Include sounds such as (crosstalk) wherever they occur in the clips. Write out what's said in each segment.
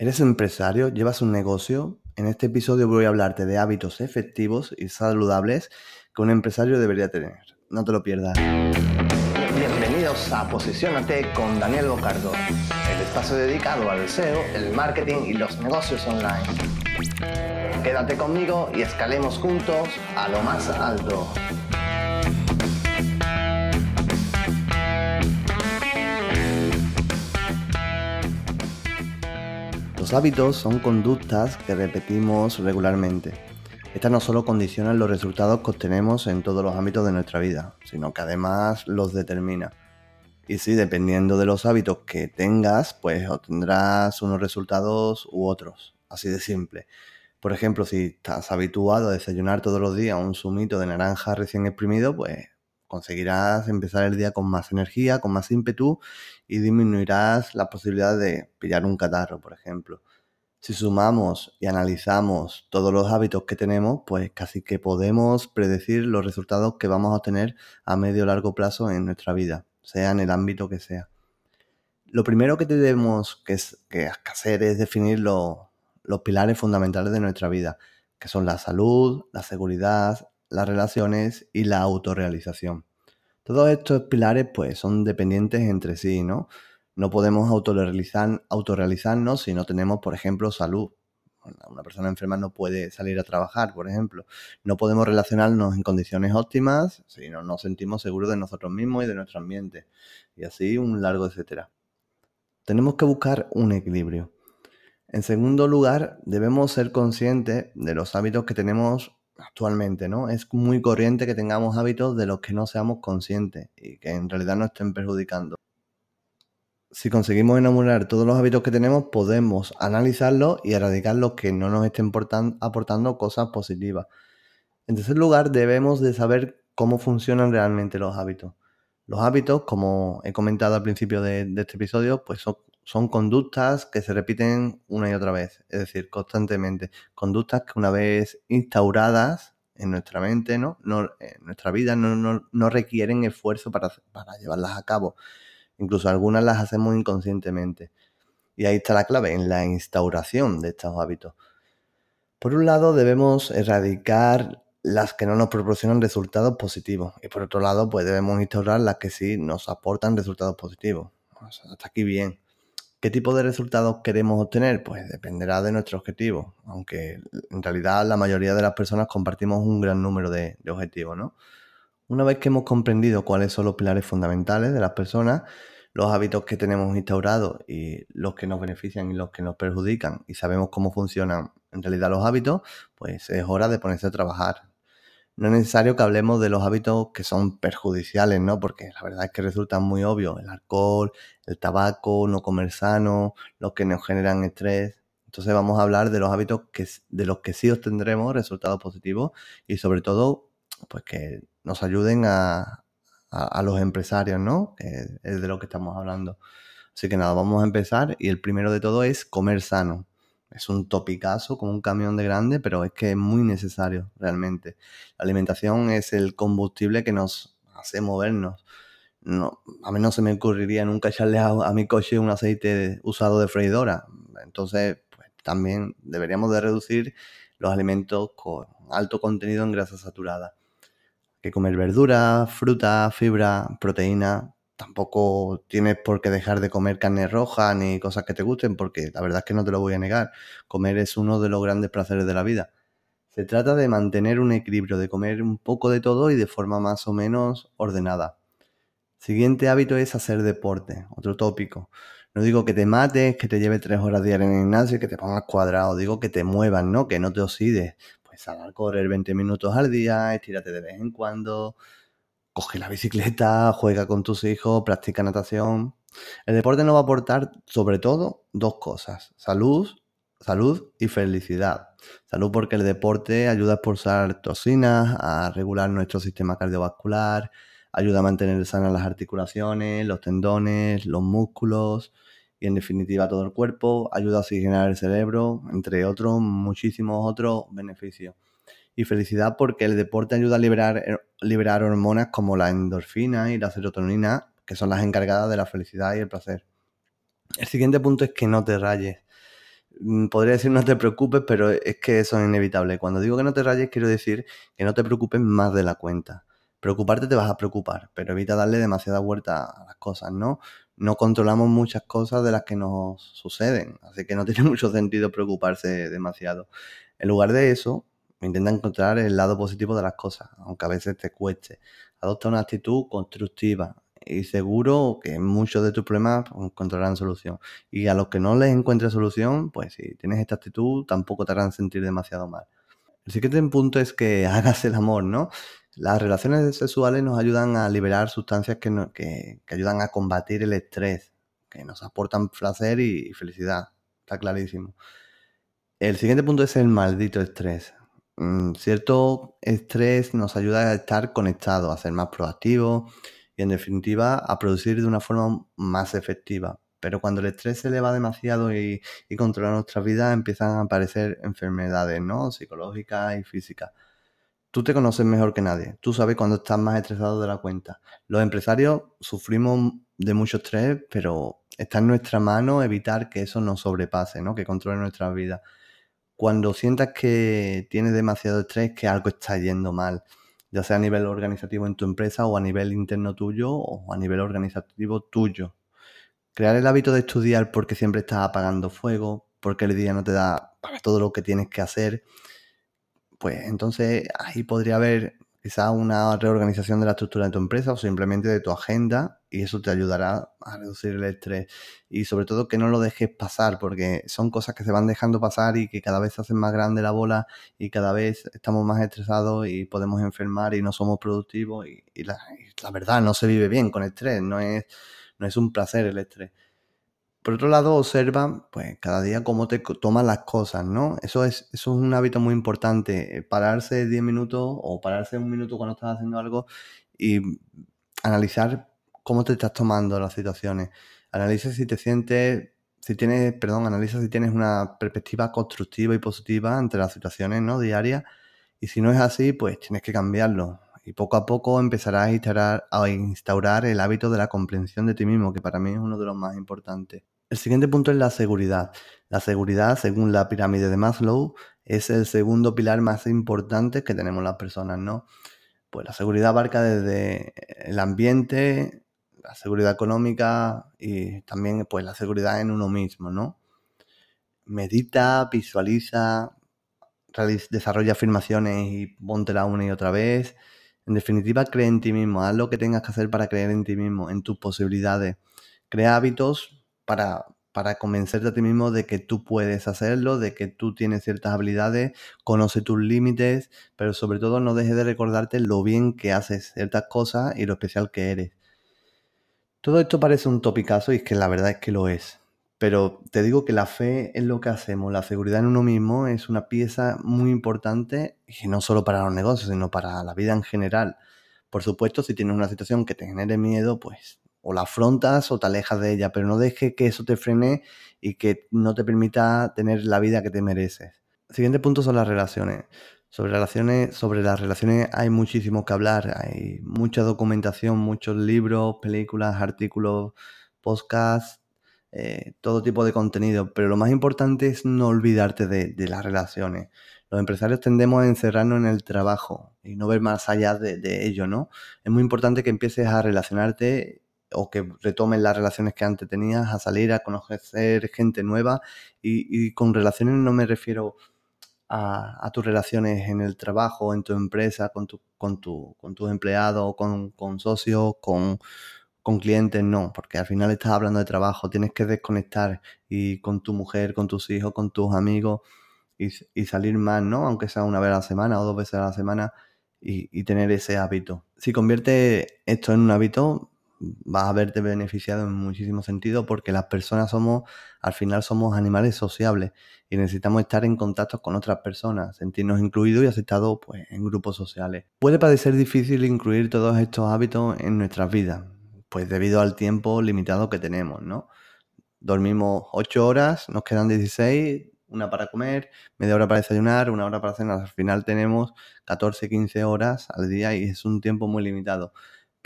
¿Eres empresario? ¿Llevas un negocio? En este episodio voy a hablarte de hábitos efectivos y saludables que un empresario debería tener. No te lo pierdas. Bienvenidos a Posicionate con Daniel Bocardo, el espacio dedicado al SEO, el marketing y los negocios online. Quédate conmigo y escalemos juntos a lo más alto. Los hábitos son conductas que repetimos regularmente. Estas no solo condicionan los resultados que obtenemos en todos los ámbitos de nuestra vida, sino que además los determina. Y sí, dependiendo de los hábitos que tengas, pues obtendrás unos resultados u otros. Así de simple. Por ejemplo, si estás habituado a desayunar todos los días un zumito de naranja recién exprimido, pues conseguirás empezar el día con más energía, con más ímpetu y disminuirás la posibilidad de pillar un catarro, por ejemplo. Si sumamos y analizamos todos los hábitos que tenemos, pues casi que podemos predecir los resultados que vamos a obtener a medio o largo plazo en nuestra vida, sea en el ámbito que sea. Lo primero que tenemos que, hacer es definir los pilares fundamentales de nuestra vida, que son la salud, la seguridad, las relaciones y la autorrealización. Todos estos pilares pues son dependientes entre sí, ¿no? No podemos autorrealizar, autorrealizarnos si no tenemos, por ejemplo, salud. Una persona enferma no puede salir a trabajar, por ejemplo. No podemos relacionarnos en condiciones óptimas si no nos sentimos seguros de nosotros mismos y de nuestro ambiente. Y así un largo etcétera. Tenemos que buscar un equilibrio. En segundo lugar, debemos ser conscientes de los hábitos que tenemos actualmente, ¿no? Es muy corriente que tengamos hábitos de los que no seamos conscientes y que en realidad nos estén perjudicando. Si conseguimos enamorar todos los hábitos que tenemos, podemos analizarlos y erradicar los que no nos estén aportando cosas positivas. En tercer lugar, debemos de saber cómo funcionan realmente los hábitos. Los hábitos, como he comentado al principio de, de este episodio, pues son son conductas que se repiten una y otra vez, es decir, constantemente. Conductas que una vez instauradas en nuestra mente, ¿no? en nuestra vida, no, requieren esfuerzo para, para, llevarlas a cabo. Incluso algunas las hacemos inconscientemente. Y ahí está la clave, en la instauración de estos hábitos. Por un lado, debemos erradicar las que no nos proporcionan resultados positivos. Y por otro lado, pues debemos instaurar las que sí nos aportan resultados positivos. hasta aquí bien. ¿Qué tipo de resultados queremos obtener? Pues dependerá de nuestro objetivo, aunque en realidad la mayoría de las personas compartimos un gran número de, objetivos, ¿no? Una vez que hemos comprendido cuáles son los pilares fundamentales de las personas, los hábitos que tenemos instaurados y los que nos benefician y los que nos perjudican y sabemos cómo funcionan en realidad los hábitos, pues es hora de ponerse a trabajar no es necesario que hablemos de los hábitos que son perjudiciales, ¿no? Porque la verdad es que resultan muy obvios. El alcohol, el tabaco, no comer sano, los que nos generan estrés. Entonces vamos a hablar de los hábitos que, de los que sí obtendremos resultados positivos y sobre todo, pues que nos ayuden a, a los empresarios, ¿no? Que es de lo que estamos hablando. Así que nada, vamos a empezar y el primero de todo es comer sano. Es un topicazo como un camión de grande, pero es que es muy necesario realmente. La alimentación es el combustible que nos hace movernos. No, a mí no se me ocurriría nunca echarle a, mi coche un aceite usado de freidora. Entonces, pues también deberíamos de reducir los alimentos con alto contenido en grasa saturada. Hay que comer verduras, fruta, fibra, proteína, tampoco tienes por qué dejar de comer carne roja ni cosas que te gusten, porque la verdad es que no te lo voy a negar. Comer es uno de los grandes placeres de la vida. Se trata de mantener un equilibrio, de comer un poco de todo y de forma más o menos ordenada. Siguiente hábito es hacer deporte, otro tópico. No digo que te mates, que te lleve tres horas diarias en el gimnasio y que te pongas cuadrado, digo que te muevas, ¿no? Que no te oxides. Pues sal a correr 20 minutos al día, estírate de vez en cuando, coge la bicicleta, juega con tus hijos, practica natación. El deporte nos va a aportar sobre todo dos cosas, salud, salud y felicidad. Salud porque el deporte ayuda a expulsar toxinas, a regular nuestro sistema cardiovascular, ayuda a mantener sanas las articulaciones, los tendones, los músculos y en definitiva todo el cuerpo, ayuda a oxigenar el cerebro, entre otros muchísimos otros beneficios y felicidad porque el deporte ayuda a liberar, eh, liberar hormonas como la endorfina y la serotonina, que son las encargadas de la felicidad y el placer. El siguiente punto es que no te rayes. Mm, podría decir no te preocupes, pero es que eso es inevitable. Cuando digo que no te rayes, quiero decir que no te preocupes más de la cuenta. Preocuparte te vas a preocupar, pero evita darle demasiada vuelta a las cosas, ¿no? No controlamos muchas cosas de las que nos suceden, así que no (laughs) tiene mucho sentido preocuparse demasiado. En lugar de eso, intenta encontrar el lado positivo de las cosas, aunque a veces te cueste. Adopta una actitud constructiva, y seguro que muchos de tus problemas encontrarán solución. Y a los que no les encuentres solución, pues si tienes esta actitud, tampoco te harán sentir demasiado mal. El siguiente punto es que (laughs) hagas el amor, ¿no? Las relaciones sexuales nos ayudan a liberar sustancias que, que, ayudan a combatir el estrés, que nos aportan placer y felicidad. Está clarísimo. El siguiente punto es el maldito estrés. Mm, cierto estrés nos ayuda a estar conectados, a ser más proactivos y en definitiva a producir de una forma más efectiva. Pero cuando el estrés se eleva demasiado y, controla nuestra vida, empiezan a aparecer enfermedades, ¿no? Psicológicas y físicas. Tú te conoces mejor que nadie. Tú sabes cuando estás más estresado de la cuenta. Los empresarios sufrimos de mucho estrés, pero está en nuestra mano evitar que eso nos sobrepase, ¿no? Que controle nuestra vida. Cuando sientas que tienes demasiado estrés, que algo está yendo mal ya sea a nivel organizativo en tu empresa o a nivel interno tuyo o a nivel organizativo tuyo. Crear el hábito de estudiar porque siempre estás apagando fuego, porque el día no te da para todo lo que tienes que hacer, pues entonces ahí podría haber quizá una reorganización de la estructura de tu empresa o simplemente de tu agenda y eso te ayudará a reducir el estrés y sobre todo que no lo dejes pasar porque son cosas que se van dejando pasar y que cada vez se hacen más grande la bola y cada vez estamos más estresados y podemos enfermar y no somos productivos y, la, la, verdad no se vive bien con estrés, no es, no es un placer el estrés. Por otro lado, observa, pues, cada día cómo te toman las cosas, ¿no? Eso es, eso es un hábito muy importante. Eh, pararse 10 minutos o pararse un minuto cuando estás haciendo algo y analizar cómo te estás tomando las situaciones. Analiza si te sientes, si tienes, perdón, analiza si tienes una perspectiva constructiva y positiva ante las situaciones. Diarias. Y si no es así, pues tienes que cambiarlo. Y poco a poco empezarás a instaurar el hábito de la comprensión de ti mismo, que para mí es uno de los más importantes. El siguiente punto es la seguridad. La seguridad, según la pirámide de Maslow, es el segundo pilar más importante que tenemos las personas, ¿no? Pues la seguridad abarca desde el ambiente, la seguridad económica y también pues la seguridad en uno mismo, ¿no? Medita, visualiza, desarrolla afirmaciones y póntela una y otra vez. En definitiva, cree en ti mismo, haz lo que tengas que hacer para creer en ti mismo, en tus posibilidades. Crea hábitos para, para convencerte a ti mismo de que tú puedes hacerlo, de que tú tienes ciertas habilidades, conoce tus límites, pero sobre todo no dejes de recordarte lo bien que haces ciertas cosas y lo especial que eres. Todo esto parece un topicazo y es que la verdad es que lo es. Pero te digo que la fe en lo que hacemos, la seguridad en uno mismo es una pieza muy importante y no solo para los negocios, sino para la vida en general. Por supuesto, si tienes una situación que te genere miedo, pues o la afrontas o te alejas de ella, pero no dejes que eso te frene y que no te permita tener la vida que te mereces. Siguiente punto son las relaciones. Sobre relaciones, sobre las relaciones hay muchísimo que hablar, hay mucha documentación, muchos libros, películas, artículos, podcasts, eh, todo tipo de contenido, pero lo más importante es no olvidarte de, las relaciones. Los empresarios tendemos a encerrarnos en el trabajo y no ver más allá de ello, ¿no? Es muy importante que empieces a relacionarte o que retomen las relaciones que antes tenías, a salir, a conocer gente nueva. Y, con relaciones no me refiero a, tus relaciones en el trabajo, en tu empresa, con, tu, con, tu, con tus empleados, con, con socios, con, con clientes, no, porque al final estás hablando de trabajo, tienes que desconectar y con tu mujer, con tus hijos, con tus amigos y, y salir más, ¿no? Aunque sea una vez a la semana o dos veces a la semana y, y tener ese hábito. Si convierte esto en un hábito, vas a verte beneficiado en muchísimo sentido porque las personas somos, al final somos animales sociables y necesitamos estar en contacto con otras personas, sentirnos incluidos y aceptados pues, en grupos sociales. Puede parecer difícil incluir todos estos hábitos en nuestras vidas, pues debido al tiempo limitado que tenemos, ¿no? Dormimos 8 horas, nos quedan 16, una para comer, media hora para desayunar, una hora para cenar. Al final tenemos 14, 15 horas al día y es un tiempo muy limitado.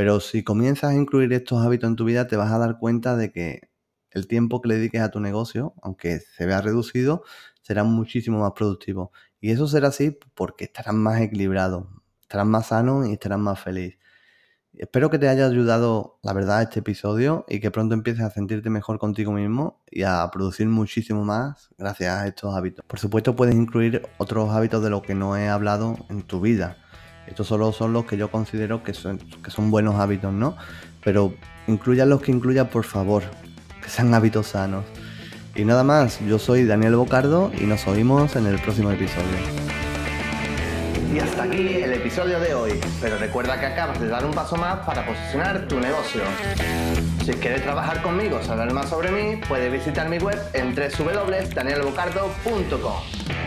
Pero si comienzas a incluir estos hábitos en tu vida, te vas a dar cuenta de que el tiempo que le dediques a tu negocio, aunque se vea reducido, será muchísimo más productivo. Y eso será así porque estarás más equilibrado, estarás más sano y estarás más feliz. Espero que te haya ayudado, la verdad, este episodio y que pronto empieces a sentirte mejor contigo mismo y a producir muchísimo más gracias a estos hábitos. Por supuesto, puedes incluir otros hábitos de los que no he hablado en tu vida. Estos solo son los que yo considero que son, que son buenos hábitos, ¿no? Pero incluya los que incluya, por favor, que sean hábitos sanos. Y nada más, yo soy Daniel Bocardo y nos oímos en el próximo episodio. Y hasta aquí el episodio de hoy, pero recuerda que acabas de dar un paso más para posicionar tu negocio. Si quieres trabajar conmigo, saber más sobre mí, puedes visitar mi web en www.danielbocardo.com.